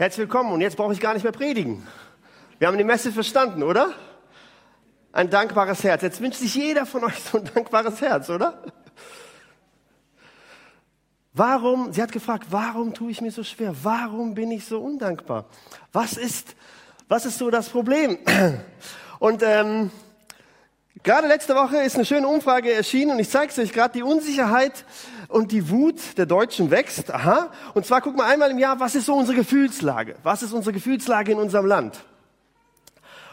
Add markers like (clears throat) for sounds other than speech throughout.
Herzlich willkommen und jetzt brauche ich gar nicht mehr predigen. Wir haben die Messe verstanden, oder? Ein dankbares Herz. Jetzt wünscht sich jeder von euch so ein dankbares Herz, oder? Warum, sie hat gefragt, warum tue ich mir so schwer? Warum bin ich so undankbar? Was ist, was ist so das Problem? Und ähm, gerade letzte Woche ist eine schöne Umfrage erschienen und ich zeige es euch gerade, die Unsicherheit und die Wut der Deutschen wächst. Aha. Und zwar gucken wir einmal im Jahr, was ist so unsere Gefühlslage? Was ist unsere Gefühlslage in unserem Land?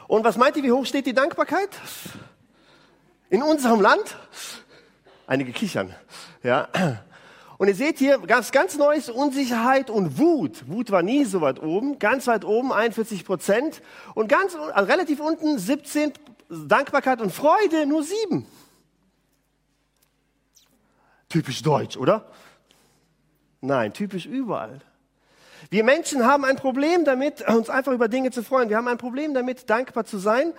Und was meint ihr, wie hoch steht die Dankbarkeit? In unserem Land? Einige kichern. Ja. Und ihr seht hier ganz, ganz neues Unsicherheit und Wut. Wut war nie so weit oben, ganz weit oben 41 Prozent und ganz also relativ unten 17 Dankbarkeit und Freude nur sieben. Typisch deutsch, oder? Nein, typisch überall. Wir Menschen haben ein Problem damit, uns einfach über Dinge zu freuen. Wir haben ein Problem damit, dankbar zu sein.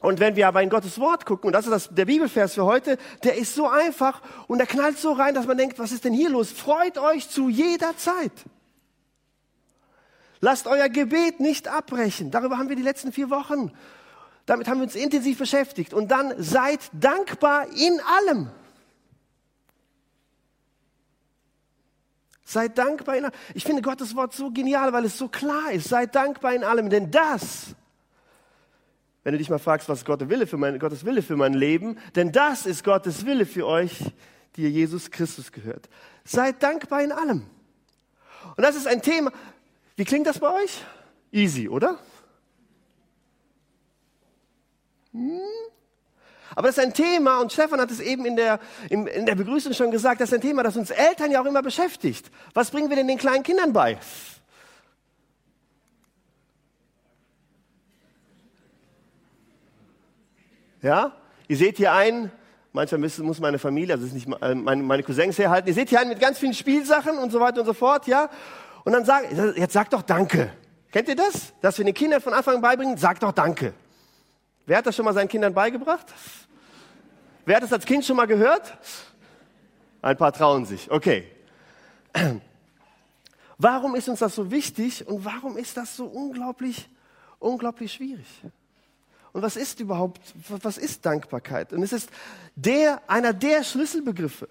Und wenn wir aber in Gottes Wort gucken, und das ist das, der Bibelvers für heute, der ist so einfach und der knallt so rein, dass man denkt, was ist denn hier los? Freut euch zu jeder Zeit. Lasst euer Gebet nicht abbrechen. Darüber haben wir die letzten vier Wochen. Damit haben wir uns intensiv beschäftigt. Und dann seid dankbar in allem. Seid dankbar in allem. Ich finde Gottes Wort so genial, weil es so klar ist. Seid dankbar in allem, denn das, wenn du dich mal fragst, was Gottes Wille für mein, Gottes Wille für mein Leben, denn das ist Gottes Wille für euch, die ihr Jesus Christus gehört. Seid dankbar in allem. Und das ist ein Thema. Wie klingt das bei euch? Easy, oder? Hm? Aber das ist ein Thema, und Stefan hat es eben in der, in, der Begrüßung schon gesagt, das ist ein Thema, das uns Eltern ja auch immer beschäftigt. Was bringen wir denn den kleinen Kindern bei? Ja? Ihr seht hier einen, manchmal muss meine Familie, also ist nicht äh, meine, meine Cousins herhalten, ihr seht hier einen mit ganz vielen Spielsachen und so weiter und so fort, ja? Und dann sagt, jetzt sagt doch Danke. Kennt ihr das? Dass wir den Kindern von Anfang an beibringen, sagt doch Danke. Wer hat das schon mal seinen Kindern beigebracht? Wer hat das als Kind schon mal gehört? Ein paar trauen sich. Okay. (clears throat) Warum ist uns das so wichtig und warum ist das so unglaublich, unglaublich schwierig? Und was ist überhaupt, was ist Dankbarkeit? Und es ist der, einer der Schlüsselbegriffe,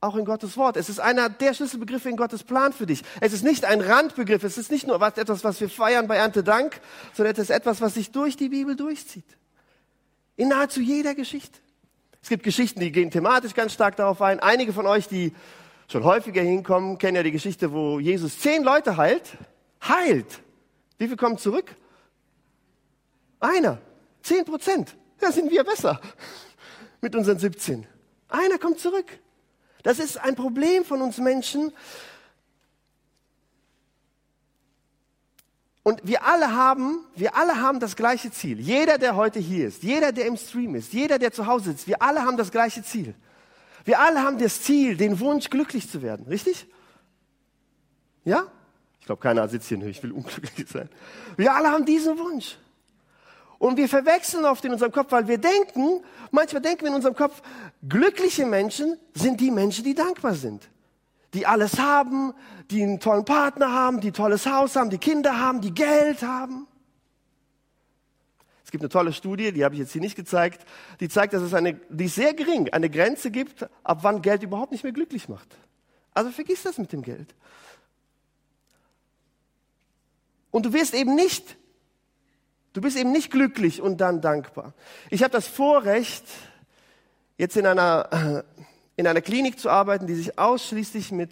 auch in Gottes Wort. Es ist einer der Schlüsselbegriffe in Gottes Plan für dich. Es ist nicht ein Randbegriff, es ist nicht nur etwas, was wir feiern bei Erntedank, sondern es ist etwas, was sich durch die Bibel durchzieht. In nahezu jeder Geschichte. Es gibt Geschichten, die gehen thematisch ganz stark darauf ein. Einige von euch, die schon häufiger hinkommen, kennen ja die Geschichte, wo Jesus zehn Leute heilt. Heilt. Wie viel kommen zurück? Einer. Zehn Prozent. Ja, sind wir besser. (laughs) Mit unseren 17. Einer kommt zurück. Das ist ein Problem von uns Menschen, Und wir alle haben, wir alle haben das gleiche Ziel. Jeder, der heute hier ist, jeder, der im Stream ist, jeder, der zu Hause sitzt, wir alle haben das gleiche Ziel. Wir alle haben das Ziel, den Wunsch, glücklich zu werden. Richtig? Ja? Ich glaube, keiner sitzt hier, ich will unglücklich sein. Wir alle haben diesen Wunsch. Und wir verwechseln oft in unserem Kopf, weil wir denken, manchmal denken wir in unserem Kopf, glückliche Menschen sind die Menschen, die dankbar sind die alles haben, die einen tollen Partner haben, die ein tolles Haus haben, die Kinder haben, die Geld haben. Es gibt eine tolle Studie, die habe ich jetzt hier nicht gezeigt, die zeigt, dass es eine, die ist sehr gering, eine Grenze gibt, ab wann Geld überhaupt nicht mehr glücklich macht. Also vergiss das mit dem Geld. Und du wirst eben nicht, du bist eben nicht glücklich und dann dankbar. Ich habe das Vorrecht, jetzt in einer in einer Klinik zu arbeiten, die sich ausschließlich mit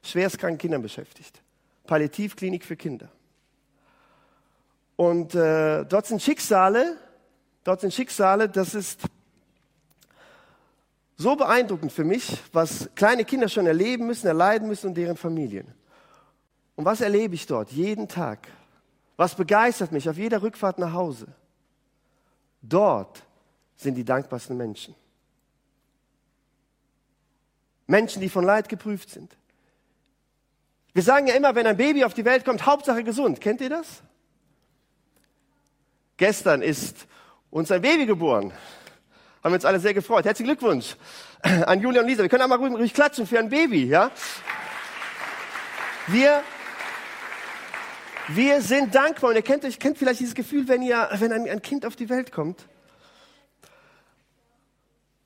schwerstkranken Kindern beschäftigt. Palliativklinik für Kinder. Und äh, dort sind Schicksale, dort sind Schicksale, das ist so beeindruckend für mich, was kleine Kinder schon erleben müssen, erleiden müssen und deren Familien. Und was erlebe ich dort jeden Tag? Was begeistert mich auf jeder Rückfahrt nach Hause? Dort sind die dankbarsten Menschen. Menschen, die von Leid geprüft sind. Wir sagen ja immer, wenn ein Baby auf die Welt kommt, Hauptsache gesund. Kennt ihr das? Gestern ist uns ein Baby geboren. Haben wir uns alle sehr gefreut. Herzlichen Glückwunsch an Julia und Lisa. Wir können auch mal ruhig, ruhig klatschen für ein Baby, ja? Wir, Wir sind dankbar und ihr kennt, euch, kennt vielleicht dieses Gefühl, wenn, ihr, wenn ein, ein Kind auf die Welt kommt.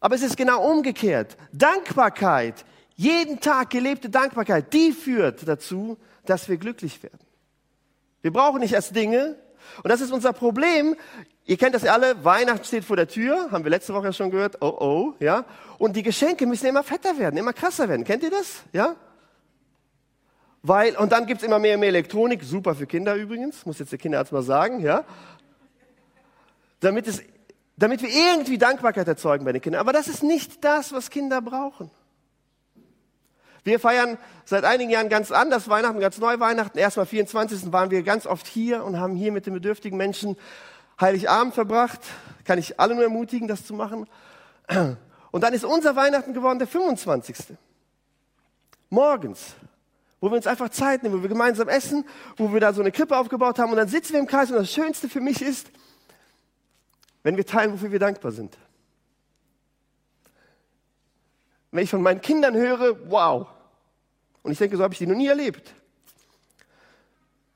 Aber es ist genau umgekehrt. Dankbarkeit, jeden Tag gelebte Dankbarkeit, die führt dazu, dass wir glücklich werden. Wir brauchen nicht erst Dinge. Und das ist unser Problem. Ihr kennt das ja alle, Weihnachten steht vor der Tür, haben wir letzte Woche ja schon gehört, oh oh, ja. Und die Geschenke müssen immer fetter werden, immer krasser werden. Kennt ihr das? Ja? Weil, und dann gibt's immer mehr und mehr Elektronik, super für Kinder übrigens, muss jetzt der Kinderarzt mal sagen, ja. Damit, es, damit wir irgendwie Dankbarkeit erzeugen bei den Kindern. Aber das ist nicht das, was Kinder brauchen. Wir feiern seit einigen Jahren ganz anders Weihnachten, ganz neu Weihnachten. Erstmal 24. waren wir ganz oft hier und haben hier mit den bedürftigen Menschen Heiligabend verbracht. Kann ich alle nur ermutigen, das zu machen. Und dann ist unser Weihnachten geworden der 25. Morgens wo wir uns einfach Zeit nehmen, wo wir gemeinsam essen, wo wir da so eine Krippe aufgebaut haben und dann sitzen wir im Kreis und das Schönste für mich ist, wenn wir teilen, wofür wir dankbar sind. Wenn ich von meinen Kindern höre, wow, und ich denke, so habe ich die noch nie erlebt,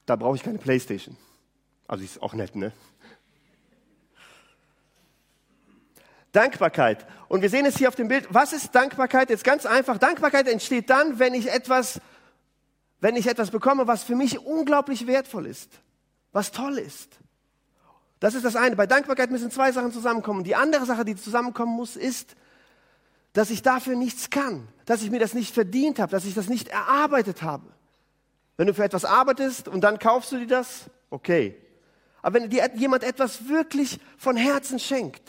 da brauche ich keine Playstation. Also ist auch nett, ne? Dankbarkeit. Und wir sehen es hier auf dem Bild. Was ist Dankbarkeit? Jetzt ganz einfach. Dankbarkeit entsteht dann, wenn ich etwas wenn ich etwas bekomme, was für mich unglaublich wertvoll ist, was toll ist. Das ist das eine. Bei Dankbarkeit müssen zwei Sachen zusammenkommen. Die andere Sache, die zusammenkommen muss, ist, dass ich dafür nichts kann, dass ich mir das nicht verdient habe, dass ich das nicht erarbeitet habe. Wenn du für etwas arbeitest und dann kaufst du dir das, okay. Aber wenn dir jemand etwas wirklich von Herzen schenkt,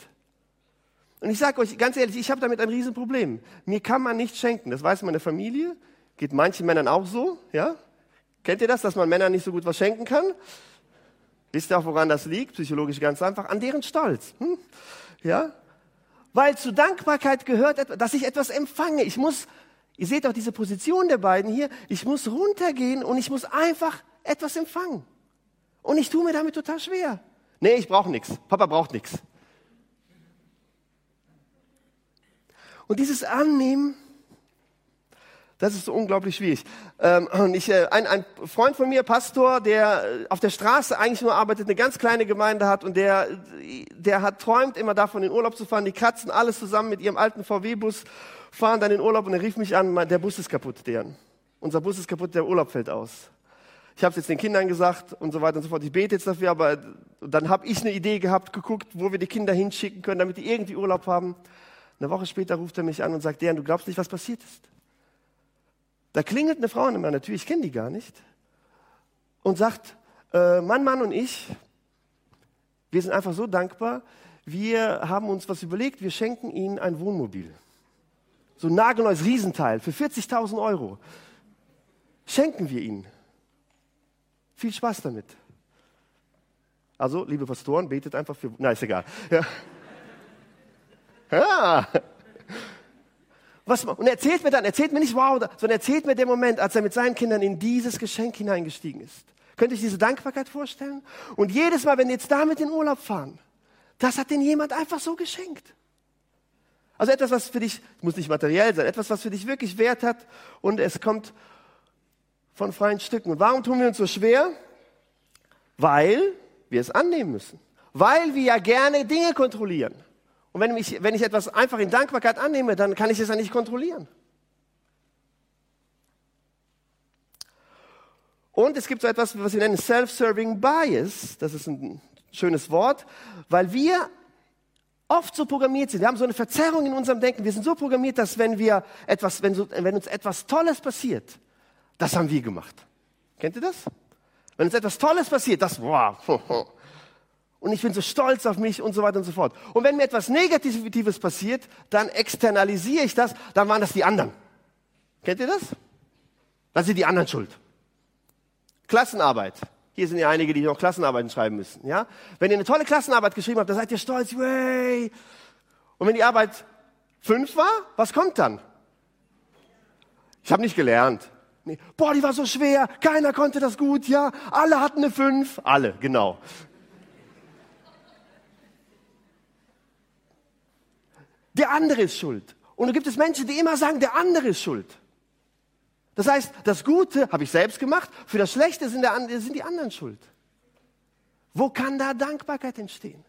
und ich sage euch ganz ehrlich, ich habe damit ein Riesenproblem. Mir kann man nicht schenken, das weiß meine Familie, Geht manchen Männern auch so, ja? Kennt ihr das, dass man Männern nicht so gut was schenken kann? Wisst ihr auch, woran das liegt? Psychologisch ganz einfach. An deren Stolz. Hm? Ja? Weil zu Dankbarkeit gehört, dass ich etwas empfange. Ich muss, ihr seht auch diese Position der beiden hier, ich muss runtergehen und ich muss einfach etwas empfangen. Und ich tue mir damit total schwer. Nee, ich brauche nichts. Papa braucht nichts. Und dieses Annehmen, das ist unglaublich schwierig. Ähm, und ich, äh, ein, ein Freund von mir, Pastor, der äh, auf der Straße eigentlich nur arbeitet, eine ganz kleine Gemeinde hat und der, der hat träumt immer davon, in Urlaub zu fahren. Die Katzen alles zusammen mit ihrem alten VW-Bus fahren dann in Urlaub und er rief mich an, der Bus ist kaputt, deren. Unser Bus ist kaputt, der Urlaub fällt aus. Ich habe es jetzt den Kindern gesagt und so weiter und so fort. Ich bete jetzt dafür, aber dann habe ich eine Idee gehabt, geguckt, wo wir die Kinder hinschicken können, damit die irgendwie Urlaub haben. Eine Woche später ruft er mich an und sagt, Deren, du glaubst nicht, was passiert ist. Da klingelt eine Frau an meiner Tür, ich kenne die gar nicht, und sagt, äh, Mann, Mann und ich, wir sind einfach so dankbar, wir haben uns was überlegt, wir schenken Ihnen ein Wohnmobil. So ein nagelneues Riesenteil für 40.000 Euro. Schenken wir Ihnen. Viel Spaß damit. Also, liebe Pastoren, betet einfach für. Na, ist egal. Ja. (laughs) ja. Was, und er erzählt mir dann, erzählt mir nicht wow, sondern erzählt mir den Moment, als er mit seinen Kindern in dieses Geschenk hineingestiegen ist. Könnt ihr euch diese Dankbarkeit vorstellen? Und jedes Mal, wenn die jetzt damit in Urlaub fahren, das hat denen jemand einfach so geschenkt. Also etwas, was für dich, muss nicht materiell sein, etwas, was für dich wirklich Wert hat und es kommt von freien Stücken. Und warum tun wir uns so schwer? Weil wir es annehmen müssen. Weil wir ja gerne Dinge kontrollieren. Und wenn ich, wenn ich etwas einfach in Dankbarkeit annehme, dann kann ich es ja nicht kontrollieren. Und es gibt so etwas, was wir nennen Self-Serving Bias. Das ist ein schönes Wort, weil wir oft so programmiert sind. Wir haben so eine Verzerrung in unserem Denken. Wir sind so programmiert, dass wenn wir etwas, wenn, so, wenn uns etwas Tolles passiert, das haben wir gemacht. Kennt ihr das? Wenn uns etwas Tolles passiert, das, wow, (laughs) und ich bin so stolz auf mich und so weiter und so fort. Und wenn mir etwas Negatives passiert, dann externalisiere ich das, dann waren das die anderen. Kennt ihr das? Dann sind die anderen schuld. Klassenarbeit. Hier sind ja einige, die noch Klassenarbeiten schreiben müssen. Ja? Wenn ihr eine tolle Klassenarbeit geschrieben habt, dann seid ihr stolz. Way. Und wenn die Arbeit fünf war, was kommt dann? Ich habe nicht gelernt. Nee. Boah, die war so schwer, keiner konnte das gut, ja. Alle hatten eine fünf. Alle, genau. Der andere ist schuld. Und da gibt es Menschen, die immer sagen, der andere ist schuld. Das heißt, das Gute habe ich selbst gemacht, für das Schlechte sind, der, sind die anderen schuld. Wo kann da Dankbarkeit entstehen?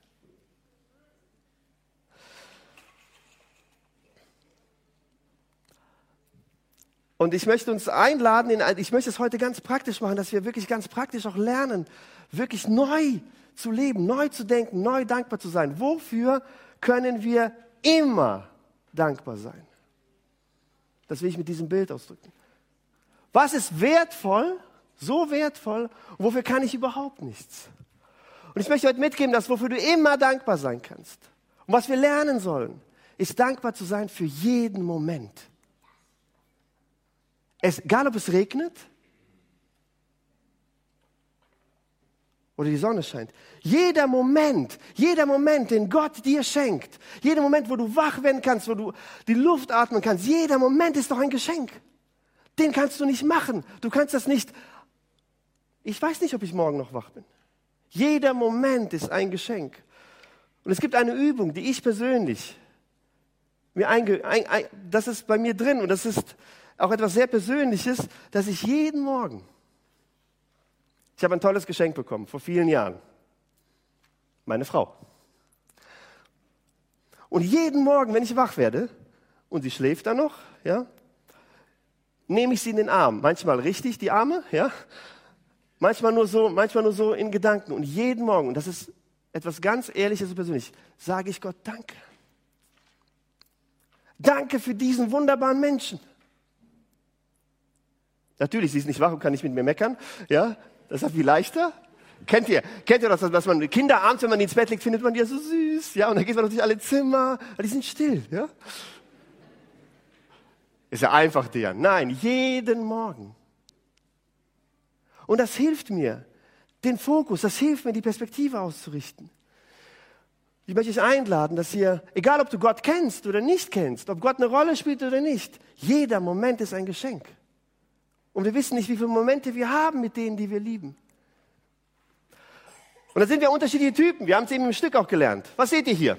Und ich möchte uns einladen, in, ich möchte es heute ganz praktisch machen, dass wir wirklich ganz praktisch auch lernen, wirklich neu zu leben, neu zu denken, neu dankbar zu sein. Wofür können wir immer dankbar sein? Das will ich mit diesem Bild ausdrücken. Was ist wertvoll, so wertvoll, und wofür kann ich überhaupt nichts? Und ich möchte heute mitgeben, dass wofür du immer dankbar sein kannst. Und was wir lernen sollen, ist dankbar zu sein für jeden Moment. Es, egal ob es regnet oder die Sonne scheint. Jeder Moment, jeder Moment, den Gott dir schenkt, jeder Moment, wo du wach werden kannst, wo du die Luft atmen kannst, jeder Moment ist doch ein Geschenk. Den kannst du nicht machen. Du kannst das nicht. Ich weiß nicht, ob ich morgen noch wach bin. Jeder Moment ist ein Geschenk. Und es gibt eine Übung, die ich persönlich mir einge, ein, ein, das ist bei mir drin und das ist auch etwas sehr Persönliches, dass ich jeden Morgen, ich habe ein tolles Geschenk bekommen vor vielen Jahren, meine Frau. Und jeden Morgen, wenn ich wach werde und sie schläft dann noch, ja, nehme ich sie in den Arm. Manchmal richtig die Arme, ja, manchmal nur so, manchmal nur so in Gedanken. Und jeden Morgen, und das ist etwas ganz Ehrliches und Persönliches, sage ich Gott Danke. Danke für diesen wunderbaren Menschen. Natürlich, sie ist nicht wach und kann nicht mit mir meckern. Ja, das ist viel leichter. Kennt ihr, kennt ihr das, dass man Kinder abends, wenn man die ins Bett legt, findet man die ja so süß. Ja, und dann geht man natürlich alle Zimmer, die sind still. Ja, ist ja einfach der. Nein, jeden Morgen. Und das hilft mir, den Fokus, das hilft mir, die Perspektive auszurichten. Ich möchte euch einladen, dass ihr, egal ob du Gott kennst oder nicht kennst, ob Gott eine Rolle spielt oder nicht, jeder Moment ist ein Geschenk. Und wir wissen nicht, wie viele Momente wir haben mit denen, die wir lieben. Und da sind wir unterschiedliche Typen. Wir haben es eben im Stück auch gelernt. Was seht ihr hier?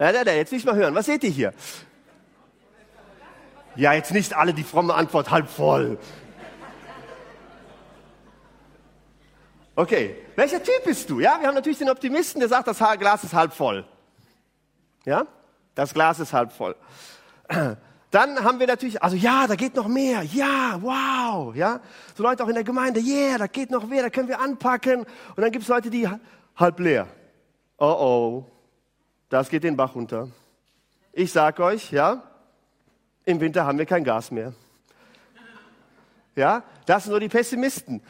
Ja, da, da, jetzt will ich mal hören. Was seht ihr hier? Ja, jetzt nicht alle die fromme Antwort halb voll. Okay, welcher Typ bist du? Ja, wir haben natürlich den Optimisten, der sagt, das Glas ist halb voll. Ja, das Glas ist halb voll. Dann haben wir natürlich, also ja, da geht noch mehr. Ja, wow. Ja, so Leute auch in der Gemeinde, yeah, da geht noch mehr, da können wir anpacken. Und dann gibt es Leute, die halb leer. Oh oh, das geht den Bach runter. Ich sag euch, ja, im Winter haben wir kein Gas mehr. Ja, das sind nur die Pessimisten.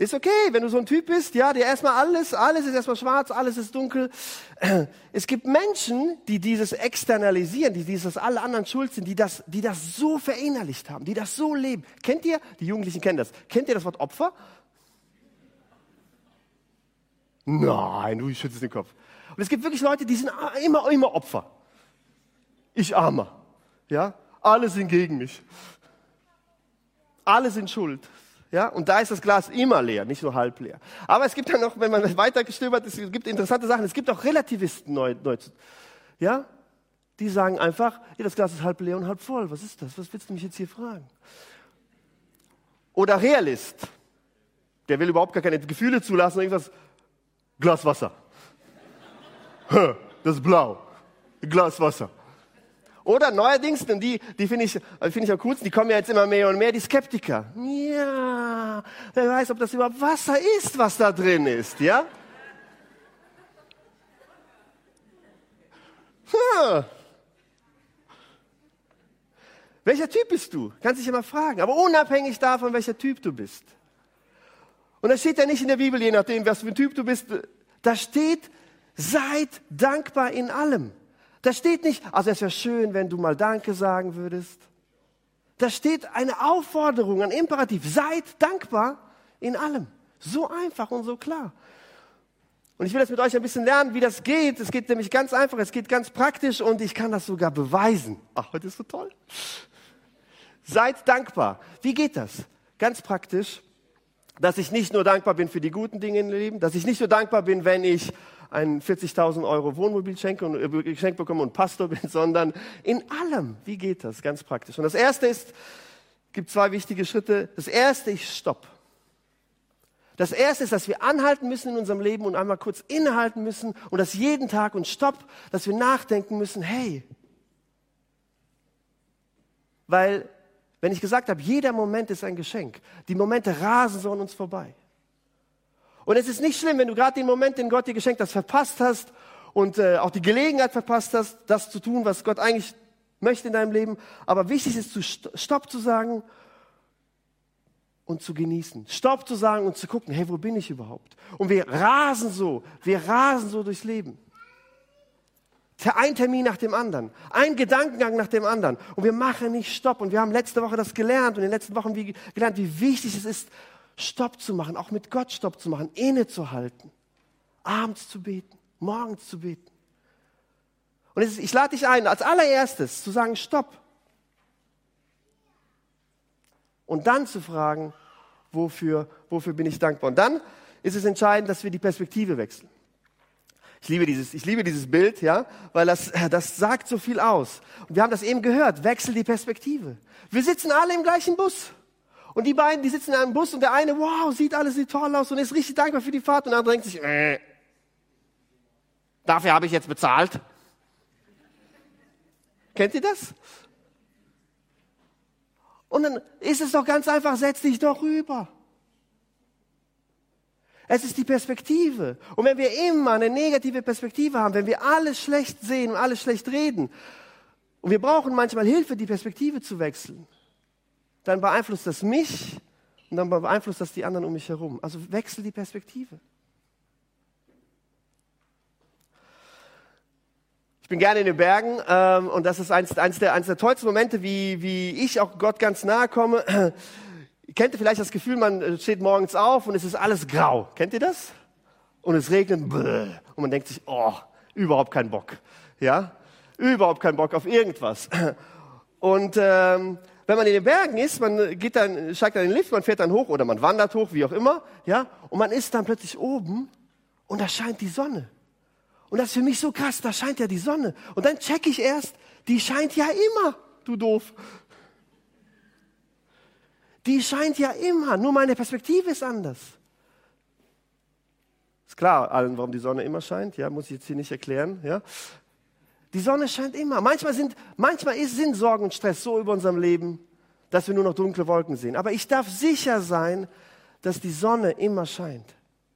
Ist okay, wenn du so ein Typ bist, ja, der erstmal alles, alles ist erstmal schwarz, alles ist dunkel. (clears throat) Es gibt Menschen, die dieses externalisieren, die dieses alle anderen schuld sind, die das, die das so verinnerlicht haben, die das so leben. Kennt ihr, die Jugendlichen kennen das, kennt ihr das Wort Opfer? Nein, du schützt den Kopf. Und es gibt wirklich Leute, die sind immer, immer Opfer. Ich armer, ja, alle sind gegen mich. Alle sind schuld. Ja, und da ist das Glas immer leer, nicht nur halb leer. Aber es gibt dann noch, wenn man (laughs) weiter gestöbert, es gibt interessante Sachen. Es gibt auch Relativisten neu, neu ja, die sagen einfach, ja, das Glas ist halb leer und halb voll. Was ist das? Was willst du mich jetzt hier fragen? Oder Realist, der will überhaupt gar keine Gefühle zulassen, irgendwas, Glas Wasser. (laughs) Das ist blau. Glas Wasser. Oder neuerdings, denn die, die finde ich, finde ich am coolsten, die kommen ja jetzt immer mehr und mehr, die Skeptiker. Ja, wer weiß, ob das überhaupt Wasser ist, was da drin ist, ja? Hm. Welcher Typ bist du? Kannst dich immer fragen. Aber unabhängig davon, welcher Typ du bist. Und das steht ja nicht in der Bibel, je nachdem, was für ein Typ du bist. Da steht, seid dankbar in allem. Da steht nicht, also es wäre schön, wenn du mal Danke sagen würdest. Da steht eine Aufforderung, ein Imperativ. Seid dankbar in allem. So einfach und so klar. Und ich will das mit euch ein bisschen lernen, wie das geht. Es geht nämlich ganz einfach, es geht ganz praktisch und ich kann das sogar beweisen. Ach, heute ist so toll. Seid dankbar. Wie geht das? Ganz praktisch, dass ich nicht nur dankbar bin für die guten Dinge im Leben, dass ich nicht nur dankbar bin, wenn ich ein 40.000 Euro Wohnmobil äh, geschenkt bekomme und Pastor bin, (laughs) sondern in allem. Wie geht das? Ganz praktisch. Und das erste ist, gibt zwei wichtige Schritte. Das erste ist Stopp. Das erste ist, dass wir anhalten müssen in unserem Leben und einmal kurz innehalten müssen und das jeden Tag und Stopp, dass wir nachdenken müssen, hey, weil wenn ich gesagt habe, jeder Moment ist ein Geschenk, die Momente rasen so an uns vorbei. Und es ist nicht schlimm, wenn du gerade den Moment, den Gott dir geschenkt hat, verpasst hast und äh, auch die Gelegenheit verpasst hast, das zu tun, was Gott eigentlich möchte in deinem Leben. Aber wichtig ist, zu Stopp zu sagen und zu genießen. Stopp zu sagen und zu gucken, hey, wo bin ich überhaupt? Und wir rasen so, wir rasen so durchs Leben. Ein Termin nach dem anderen, ein Gedankengang nach dem anderen. Und wir machen nicht Stopp. Und wir haben letzte Woche das gelernt und in den letzten Wochen wie, gelernt, wie wichtig es ist, Stopp zu machen, auch mit Gott Stopp zu machen, innezuhalten, abends zu beten, morgens zu beten. Und ist, ich lade dich ein, als allererstes zu sagen, Stopp. Und dann zu fragen, wofür, wofür bin ich dankbar. Und dann ist es entscheidend, dass wir die Perspektive wechseln. Ich liebe dieses, ich liebe dieses Bild, ja, weil das, das sagt so viel aus. Und wir haben das eben gehört. Wechsel die Perspektive. Wir sitzen alle im gleichen Bus. Und die beiden, die sitzen in einem Bus und der eine, wow, sieht alles sieht toll aus und ist richtig dankbar für die Fahrt und der andere denkt sich, äh, dafür habe ich jetzt bezahlt. Kennt ihr das? Und dann ist es doch ganz einfach, setz dich doch rüber. Es ist die Perspektive. Und wenn wir immer eine negative Perspektive haben, wenn wir alles schlecht sehen und alles schlecht reden, und wir brauchen manchmal Hilfe, die Perspektive zu wechseln, dann beeinflusst das mich und dann beeinflusst das die anderen um mich herum. Also wechsel die Perspektive. Ich bin gerne in den Bergen ähm, und das ist eins, eins, der, eins der tollsten Momente, wie, wie ich auch Gott ganz nahe komme. (clears throat) Kennt ihr vielleicht das Gefühl, man äh, steht morgens auf und es ist alles grau? Kennt ihr das? Und es regnet und man denkt sich, oh, überhaupt keinen Bock. Ja? Überhaupt keinen Bock auf irgendwas. (clears throat) Und ähm, wenn man in den Bergen ist, man geht dann, steigt dann in den Lift, man fährt dann hoch oder man wandert hoch, wie auch immer, ja, und man ist dann plötzlich oben und da scheint die Sonne. Und das ist für mich so krass, da scheint ja die Sonne. Und dann checke ich erst, die scheint ja immer, du doof. Die scheint ja immer, nur meine Perspektive ist anders. Ist klar allen, warum die Sonne immer scheint, ja, muss ich jetzt hier nicht erklären, ja. Die Sonne scheint immer. Manchmal sind, manchmal sind Sorgen und Stress so über unserem Leben, dass wir nur noch dunkle Wolken sehen. Aber ich darf sicher sein, dass die Sonne immer scheint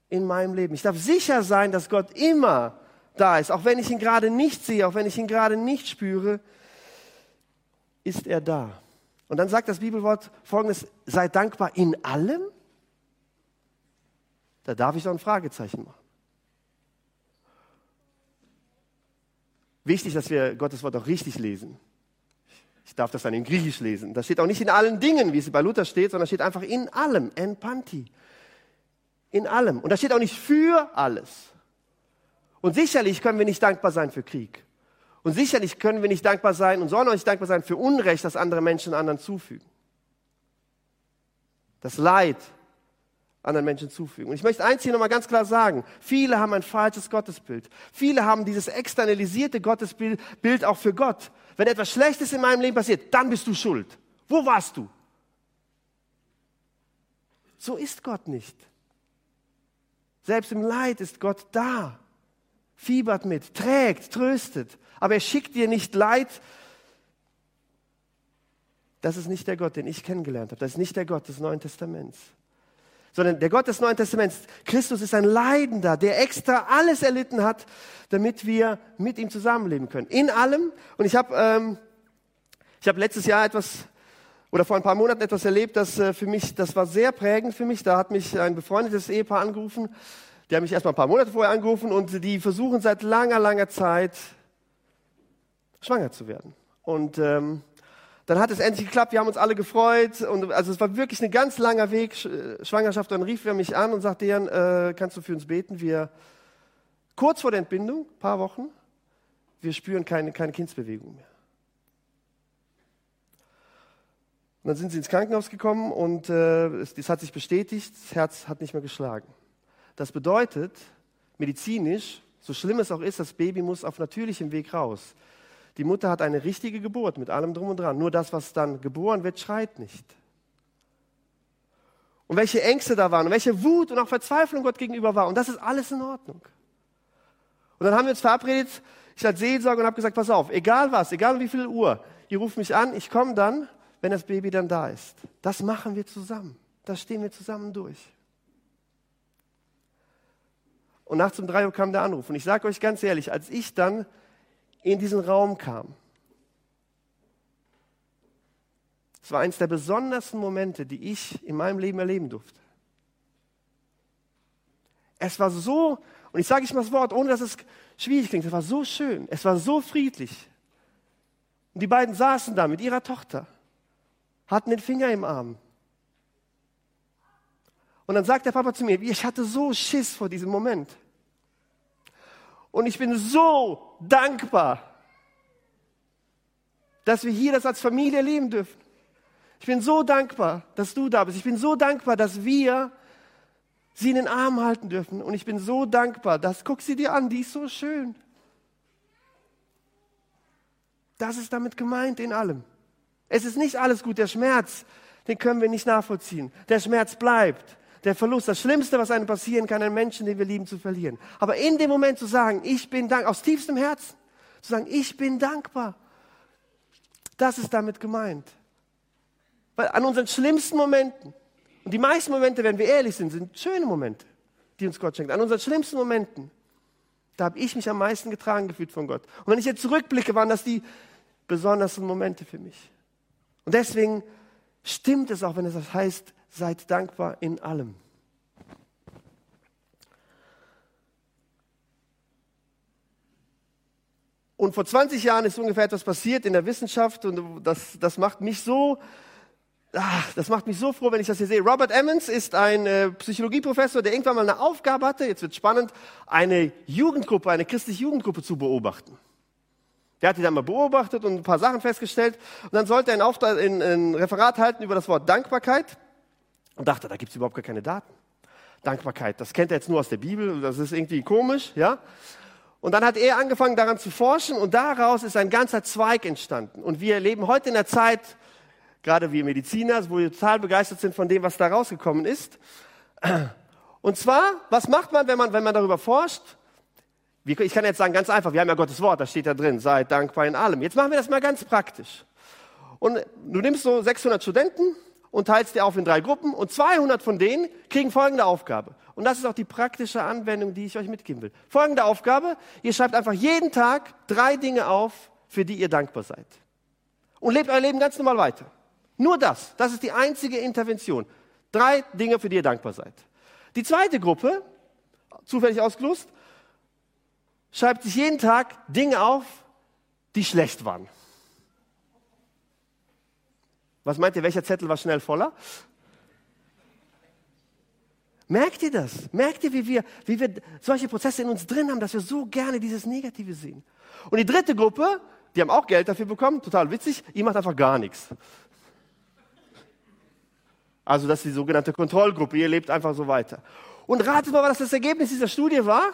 in meinem Leben. Ich darf sicher sein, dass Gott immer da ist. Auch wenn ich ihn gerade nicht sehe, auch wenn ich ihn gerade nicht spüre, ist er da. Und dann sagt das Bibelwort folgendes, sei dankbar in allem. Da darf ich doch ein Fragezeichen machen. Wichtig, dass wir Gottes Wort auch richtig lesen. Ich darf das dann in Griechisch lesen. Das steht auch nicht in allen Dingen, wie es bei Luther steht, sondern steht einfach in allem, en panti. In allem. Und da steht auch nicht für alles. Und sicherlich können wir nicht dankbar sein für Krieg. Und sicherlich können wir nicht dankbar sein und sollen auch nicht dankbar sein für Unrecht, das andere Menschen anderen zufügen. Das Leid anderen Menschen zufügen. Und ich möchte eins hier nochmal ganz klar sagen. Viele haben ein falsches Gottesbild. Viele haben dieses externalisierte Gottesbild Bild auch für Gott. Wenn etwas Schlechtes in meinem Leben passiert, dann bist du schuld. Wo warst du? So ist Gott nicht. Selbst im Leid ist Gott da fiebert mit, trägt, tröstet. Aber er schickt dir nicht Leid. Das ist nicht der Gott, den ich kennengelernt habe. Das ist nicht der Gott des Neuen Testaments. Sondern der Gott des Neuen Testaments, Christus ist ein Leidender, der extra alles erlitten hat, damit wir mit ihm zusammenleben können. In allem. Und ich habe ähm, ich hab letztes Jahr etwas oder vor ein paar Monaten etwas erlebt, das äh, für mich, das war sehr prägend für mich. Da hat mich ein befreundetes Ehepaar angerufen die haben mich erst mal ein paar Monate vorher angerufen und die versuchen seit langer, langer Zeit schwanger zu werden. Und ähm, dann hat es endlich geklappt, wir haben uns alle gefreut. Und also es war wirklich ein ganz langer Weg, Schwangerschaft. Dann rief er mich an und sagte, Jan, äh, kannst du für uns beten? Wir kurz vor der Entbindung, paar Wochen, wir spüren keine, keine Kindsbewegung mehr. Und dann sind sie ins Krankenhaus gekommen und äh, es, es hat sich bestätigt, das Herz hat nicht mehr geschlagen. Das bedeutet, medizinisch, So schlimm es auch ist, das Baby muss auf natürlichem Weg raus. Die Mutter hat eine richtige Geburt mit allem drum und dran. Nur das, was dann geboren wird, schreit nicht. Und welche Ängste da waren und welche Wut und auch Verzweiflung Gott gegenüber war. Und das ist alles in Ordnung. Und dann haben wir uns verabredet, ich als Seelsorger und habe gesagt, pass auf, egal was, egal um wie viel Uhr, ihr ruft mich an, ich komme dann, wenn das Baby dann da ist. Das machen wir zusammen. Das stehen wir zusammen durch. Und nachts um drei Uhr kam der Anruf. Und ich sage euch ganz ehrlich, als ich dann in diesen Raum kam, es war eines der besondersten Momente, die ich in meinem Leben erleben durfte. Es war so, und ich sage ich mal das Wort, ohne dass es schwierig klingt, es war so schön, es war so friedlich. Und die beiden saßen da mit ihrer Tochter, hatten den Finger im Arm. Und dann sagt der Papa zu mir, ich hatte so Schiss vor diesem Moment. Und ich bin so dankbar, dass wir hier das als Familie leben dürfen. Ich bin so dankbar, dass du da bist. Ich bin so dankbar, dass wir sie in den Arm halten dürfen. Und ich bin so dankbar, dass, guck sie dir an, die ist so schön. Das ist damit gemeint in allem. Es ist nicht alles gut. Der Schmerz, den können wir nicht nachvollziehen. Der Schmerz bleibt. Der Verlust, das Schlimmste, was einem passieren kann, einen Menschen, den wir lieben, zu verlieren. Aber in dem Moment zu sagen, ich bin dankbar, aus tiefstem Herzen, zu sagen, ich bin dankbar. Das ist damit gemeint. Weil an unseren schlimmsten Momenten, und die meisten Momente, wenn wir ehrlich sind, sind schöne Momente, die uns Gott schenkt. An unseren schlimmsten Momenten, da habe ich mich am meisten getragen gefühlt von Gott. Und wenn ich jetzt zurückblicke, waren das die besondersten Momente für mich. Und deswegen stimmt es auch, wenn es das heißt, seid dankbar in allem. Und vor 20 Jahren ist ungefähr etwas passiert in der Wissenschaft und das, das macht mich so, ach, das macht mich so froh, wenn ich das hier sehe. Robert Emmons ist ein äh, Psychologieprofessor, der irgendwann mal eine Aufgabe hatte, jetzt wird spannend, eine Jugendgruppe, eine christliche Jugendgruppe zu beobachten. Der hat die dann mal beobachtet und ein paar Sachen festgestellt und dann sollte er ein, Auftrag, ein, ein Referat halten über das Wort Dankbarkeit und dachte, da gibt es überhaupt gar keine Daten. Dankbarkeit, das kennt er jetzt nur aus der Bibel, das ist irgendwie komisch, ja. Und dann hat er angefangen daran zu forschen und daraus ist ein ganzer Zweig entstanden. Und wir leben heute in der Zeit, gerade wir Mediziner, wo wir total begeistert sind von dem, was da rausgekommen ist. Und zwar, was macht man, wenn man, wenn man darüber forscht? Ich kann jetzt sagen, ganz einfach, wir haben ja Gottes Wort, da steht da drin, seid dankbar in allem. Jetzt machen wir das mal ganz praktisch. Und du nimmst so 600 Studenten und teilst die auf in drei Gruppen und 200 von denen kriegen folgende Aufgabe. Und das ist auch die praktische Anwendung, die ich euch mitgeben will. Folgende Aufgabe, ihr schreibt einfach jeden Tag drei Dinge auf, für die ihr dankbar seid. Und lebt euer Leben ganz normal weiter. Nur das, das ist die einzige Intervention. Drei Dinge, für die ihr dankbar seid. Die zweite Gruppe, zufällig ausgelost, schreibt sich jeden Tag Dinge auf, die schlecht waren. Was meint ihr, welcher Zettel war schnell voller? Merkt ihr das? Merkt ihr, wie wir, wie wir solche Prozesse in uns drin haben, dass wir so gerne dieses Negative sehen? Und die dritte Gruppe, die haben auch Geld dafür bekommen, total witzig, ihr macht einfach gar nichts. Also das ist die sogenannte Kontrollgruppe, ihr lebt einfach so weiter. Und ratet mal, was das Ergebnis dieser Studie war?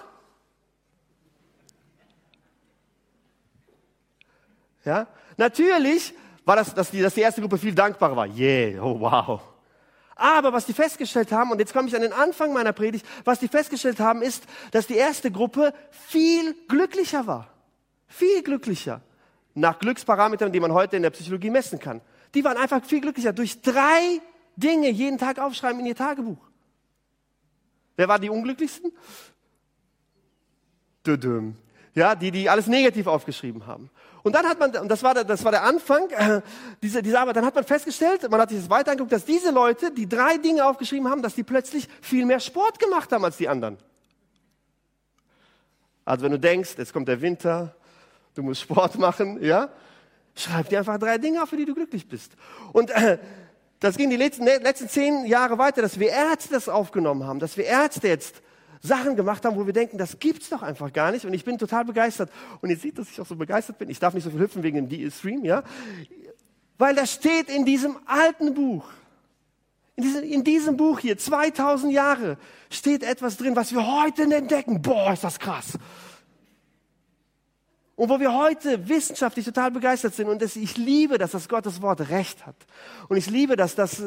Ja? Natürlich war das, dass die, dass die erste Gruppe viel dankbarer war. Yeah, oh wow. Aber was die festgestellt haben, und jetzt komme ich an den Anfang meiner Predigt, was die festgestellt haben, ist, dass die erste Gruppe viel glücklicher war. Viel glücklicher. Nach Glücksparametern, die man heute in der Psychologie messen kann. Die waren einfach viel glücklicher durch drei Dinge jeden Tag aufschreiben in ihr Tagebuch. Wer war die unglücklichsten? Ja, die, die alles negativ aufgeschrieben haben. Und dann hat man, und das war der, das war der Anfang äh, dieser, dieser Arbeit, dann hat man festgestellt, man hat sich das weiter angeguckt, dass diese Leute, die drei Dinge aufgeschrieben haben, dass die plötzlich viel mehr Sport gemacht haben als die anderen. Also wenn du denkst, jetzt kommt der Winter, du musst Sport machen, ja, schreib dir einfach drei Dinge auf, für die du glücklich bist. Und äh, das ging die letzten, letzten zehn Jahre weiter, dass wir Ärzte das aufgenommen haben, dass wir Ärzte jetzt Sachen gemacht haben, wo wir denken, das gibt's doch einfach gar nicht. Und ich bin total begeistert. Und ihr seht, dass ich auch so begeistert bin. Ich darf nicht so viel hüpfen wegen dem Stream, ja? Weil das steht in diesem alten Buch. In diesem, in diesem Buch hier, 2000 Jahre, steht etwas drin, was wir heute entdecken. Boah, ist das krass. Und wo wir heute wissenschaftlich total begeistert sind und das, ich liebe, dass das Gottes Wort Recht hat. Und ich liebe, dass, das,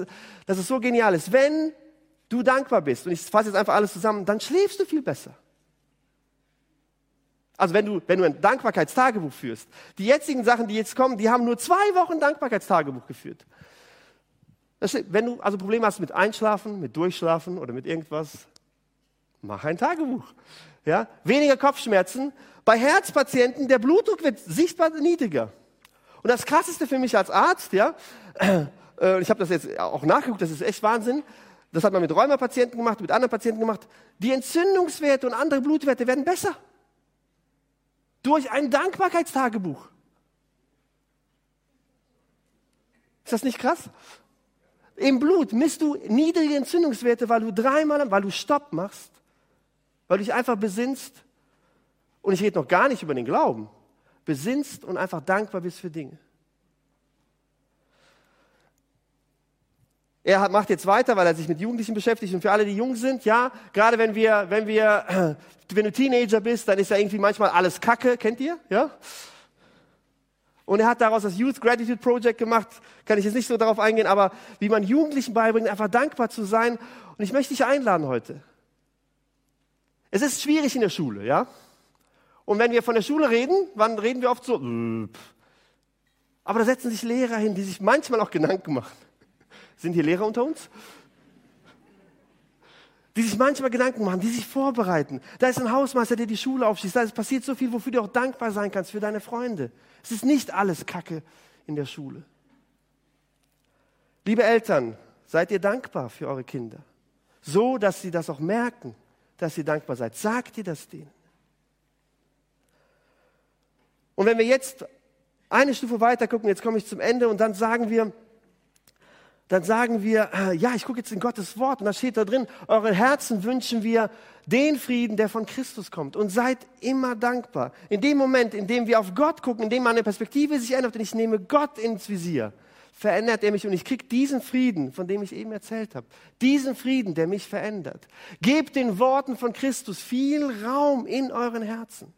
dass es so genial ist. Wenn du dankbar bist, und ich fasse jetzt einfach alles zusammen, dann schläfst du viel besser. Also wenn du, wenn du ein Dankbarkeitstagebuch führst. Die jetzigen Sachen, die jetzt kommen, die haben nur zwei Wochen Dankbarkeitstagebuch geführt. Wenn du also Probleme hast mit Einschlafen, mit Durchschlafen oder mit irgendwas, mach ein Tagebuch. Ja? Weniger Kopfschmerzen. Bei Herzpatienten, der Blutdruck wird sichtbar niedriger. Und das Krasseste für mich als Arzt, ja, äh, ich habe das jetzt auch nachgeguckt, das ist echt Wahnsinn. Das hat man mit Rheumapatienten gemacht, mit anderen Patienten gemacht. Die Entzündungswerte und andere Blutwerte werden besser. Durch ein Dankbarkeitstagebuch. Ist das nicht krass? Im Blut misst du niedrige Entzündungswerte, weil du dreimal, weil du Stopp machst, weil du dich einfach besinnst. Und ich rede noch gar nicht über den Glauben. Besinnst und einfach dankbar bist für Dinge. Er hat, macht jetzt weiter, weil er sich mit Jugendlichen beschäftigt und für alle, die jung sind, ja, gerade wenn wir, wenn wir, (clears throat) wenn du Teenager bist, dann ist ja irgendwie manchmal alles Kacke, kennt ihr, ja? Und er hat daraus das Youth Gratitude Project gemacht, kann ich jetzt nicht so darauf eingehen, aber wie man Jugendlichen beibringt, einfach dankbar zu sein. Und ich möchte dich einladen heute. Es ist schwierig in der Schule, ja? Und wenn wir von der Schule reden, wann reden wir oft so, äh, aber da setzen sich Lehrer hin, die sich manchmal auch Gedanken machen. Sind hier Lehrer unter uns? Die sich manchmal Gedanken machen, die sich vorbereiten. Da ist ein Hausmeister, der die Schule aufschließt. Da passiert so viel, wofür du auch dankbar sein kannst für deine Freunde. Es ist nicht alles Kacke in der Schule. Liebe Eltern, seid ihr dankbar für eure Kinder. So, dass sie das auch merken, dass ihr dankbar seid. Sagt ihr das denen. Und wenn wir jetzt eine Stufe weiter gucken, jetzt komme ich zum Ende und dann sagen wir, dann sagen wir, äh, ja, ich gucke jetzt in Gottes Wort und da steht da drin, euren Herzen wünschen wir den Frieden, der von Christus kommt und seid immer dankbar. In dem Moment, in dem wir auf Gott gucken, in dem meine Perspektive sich ändert und ich nehme Gott ins Visier, verändert er mich und ich kriege diesen Frieden, von dem ich eben erzählt habe. Diesen Frieden, der mich verändert. Gebt den Worten von Christus viel Raum in euren Herzen.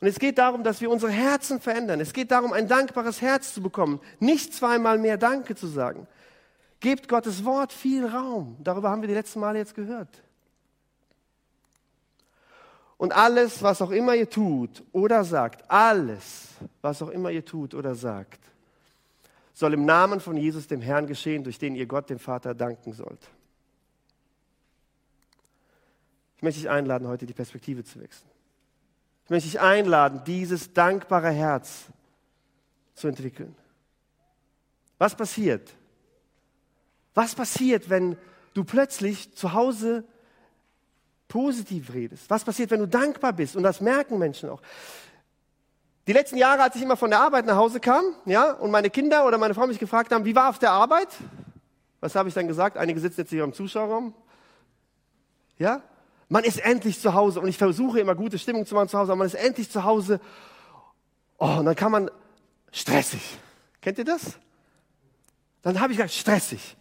Und es geht darum, dass wir unsere Herzen verändern. Es geht darum, ein dankbares Herz zu bekommen. Nicht zweimal mehr Danke zu sagen. Gebt Gottes Wort viel Raum. Darüber haben wir die letzten Male jetzt gehört. Und alles, was auch immer ihr tut oder sagt, alles, was auch immer ihr tut oder sagt, soll im Namen von Jesus, dem Herrn, geschehen, durch den ihr Gott, dem Vater, danken sollt. Ich möchte dich einladen, heute die Perspektive zu wechseln. Ich möchte dich einladen, dieses dankbare Herz zu entwickeln. Was passiert, was passiert, wenn du plötzlich zu Hause positiv redest? Was passiert, wenn du dankbar bist? Und das merken Menschen auch. Die letzten Jahre, als ich immer von der Arbeit nach Hause kam, ja, und meine Kinder oder meine Frau mich gefragt haben, wie war auf der Arbeit? Was habe ich dann gesagt? Einige sitzen jetzt hier im Zuschauerraum. Ja? Man ist endlich zu Hause und ich versuche immer gute Stimmung zu machen zu Hause, aber man ist endlich zu Hause. Oh, und dann kann man stressig. Kennt ihr das? Dann habe ich gesagt, stressig.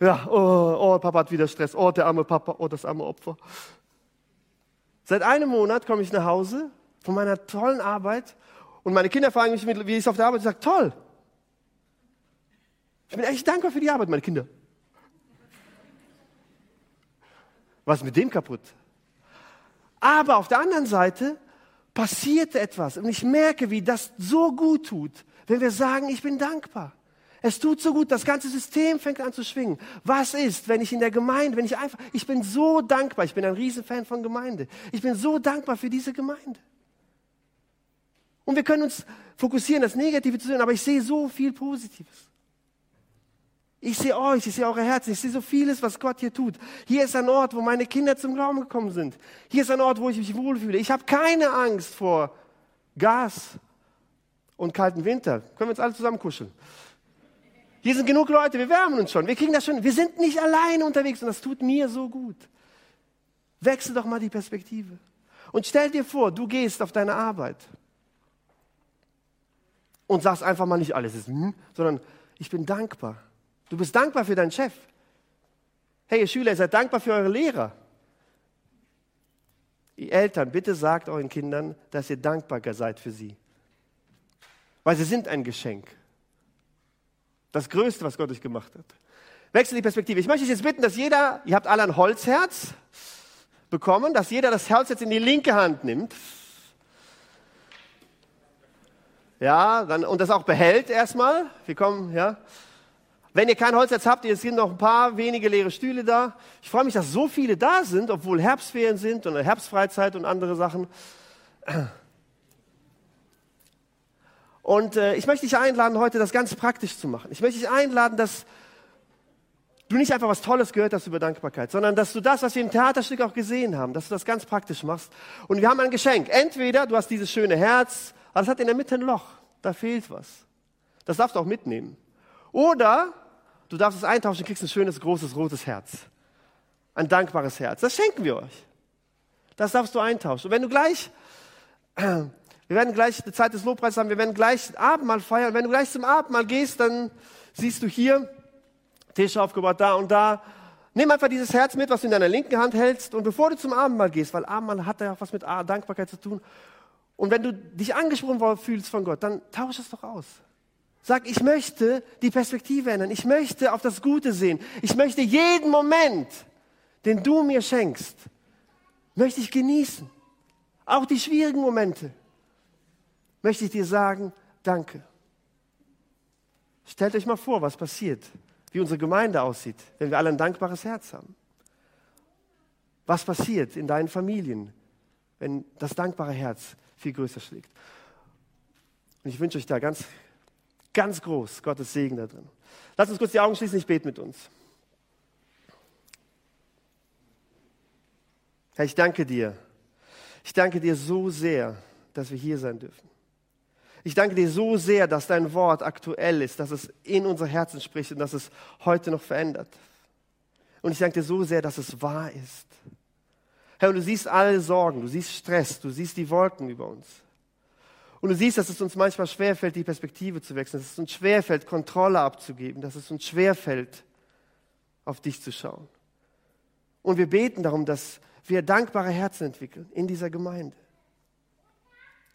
Ja, oh, oh, Papa hat wieder Stress. Oh, der arme Papa, oh, das arme Opfer. Seit einem Monat komme ich nach Hause von meiner tollen Arbeit und meine Kinder fragen mich, wie ist es auf der Arbeit? Ich sage, toll. Ich bin echt dankbar für die Arbeit, meine Kinder. Was ist mit dem kaputt? Aber auf der anderen Seite passiert etwas und ich merke, wie das so gut tut, wenn wir sagen, ich bin dankbar. Es tut so gut, das ganze System fängt an zu schwingen. Was ist, wenn ich in der Gemeinde, wenn ich einfach, ich bin so dankbar, ich bin ein Riesenfan von Gemeinde. Ich bin so dankbar für diese Gemeinde. Und wir können uns fokussieren, das Negative zu sehen, aber ich sehe so viel Positives. Ich sehe euch, ich sehe eure Herzen, ich sehe so vieles, was Gott hier tut. Hier ist ein Ort, wo meine Kinder zum Glauben gekommen sind. Hier ist ein Ort, wo ich mich wohlfühle. Ich habe keine Angst vor Gas und kalten Winter. Können wir uns alle zusammen kuscheln? Hier sind genug Leute, wir wärmen uns schon, wir kriegen das schon. Wir sind nicht alleine unterwegs und das tut mir so gut. Wechsel doch mal die Perspektive. Und stell dir vor, du gehst auf deine Arbeit und sagst einfach mal nicht alles ist, hm, sondern ich bin dankbar. Du bist dankbar für deinen Chef. Hey, ihr Schüler, ihr seid dankbar für eure Lehrer. Ihr Eltern, bitte sagt euren Kindern, dass ihr dankbar seid für sie. Weil sie sind ein Geschenk. Das Größte, was Gott euch gemacht hat. Wechsel die Perspektive. Ich möchte euch jetzt bitten, dass jeder, ihr habt alle ein Holzherz bekommen, dass jeder das Herz jetzt in die linke Hand nimmt. Ja, dann, und das auch behält erstmal. Wir kommen, ja. Wenn ihr kein Holzherz habt, es sind noch ein paar wenige leere Stühle da. Ich freue mich, dass so viele da sind, obwohl Herbstferien sind und Herbstfreizeit und andere Sachen. Und äh, ich möchte dich einladen, heute das ganz praktisch zu machen. Ich möchte dich einladen, dass du nicht einfach was Tolles gehört hast über Dankbarkeit, sondern dass du das, was wir im Theaterstück auch gesehen haben, dass du das ganz praktisch machst. Und wir haben ein Geschenk. Entweder du hast dieses schöne Herz, aber es hat in der Mitte ein Loch. Da fehlt was. Das darfst du auch mitnehmen. Oder du darfst es eintauschen, kriegst ein schönes, großes, rotes Herz. Ein dankbares Herz. Das schenken wir euch. Das darfst du eintauschen. Und wenn du gleich, wir werden gleich die Zeit des Lobpreises haben, wir werden gleich Abendmahl feiern. Wenn du gleich zum Abendmahl gehst, dann siehst du hier Tisch aufgebaut, da und da. Nimm einfach dieses Herz mit, was du in deiner linken Hand hältst. Und bevor du zum Abendmahl gehst, weil Abendmahl hat ja auch was mit Dankbarkeit zu tun. Und wenn du dich angesprochen fühlst von Gott, dann tausch es doch aus. Sag, ich möchte die Perspektive ändern. Ich möchte auf das Gute sehen. Ich möchte jeden Moment, den du mir schenkst, möchte ich genießen. Auch die schwierigen Momente möchte ich dir sagen, danke. Stellt euch mal vor, was passiert, wie unsere Gemeinde aussieht, wenn wir alle ein dankbares Herz haben. Was passiert in deinen Familien, wenn das dankbare Herz viel größer schlägt. Und ich wünsche euch da ganz Ganz groß, Gottes Segen da drin. Lass uns kurz die Augen schließen, ich bete mit uns. Herr, ich danke dir. Ich danke dir so sehr, dass wir hier sein dürfen. Ich danke dir so sehr, dass dein Wort aktuell ist, dass es in unser Herzen spricht und dass es heute noch verändert. Und ich danke dir so sehr, dass es wahr ist. Herr, und du siehst alle Sorgen, du siehst Stress, du siehst die Wolken über uns. Und du siehst, dass es uns manchmal schwerfällt, die Perspektive zu wechseln, dass es uns schwerfällt, Kontrolle abzugeben, dass es uns schwerfällt, auf dich zu schauen. Und wir beten darum, dass wir dankbare Herzen entwickeln in dieser Gemeinde.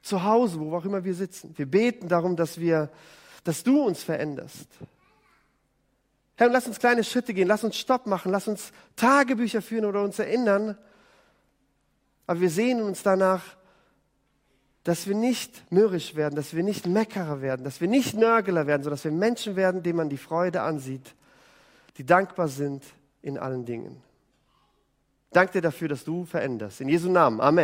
Zu Hause, wo auch immer wir sitzen. Wir beten darum, dass wir, dass du uns veränderst. Herr, lass uns kleine Schritte gehen, lass uns Stopp machen, lass uns Tagebücher führen oder uns erinnern. Aber wir sehen uns danach, dass wir nicht mürrisch werden, dass wir nicht Meckerer werden, dass wir nicht Nörgler werden, sondern dass wir Menschen werden, denen man die Freude ansieht, die dankbar sind in allen Dingen. Danke dir dafür, dass du veränderst. In Jesu Namen. Amen.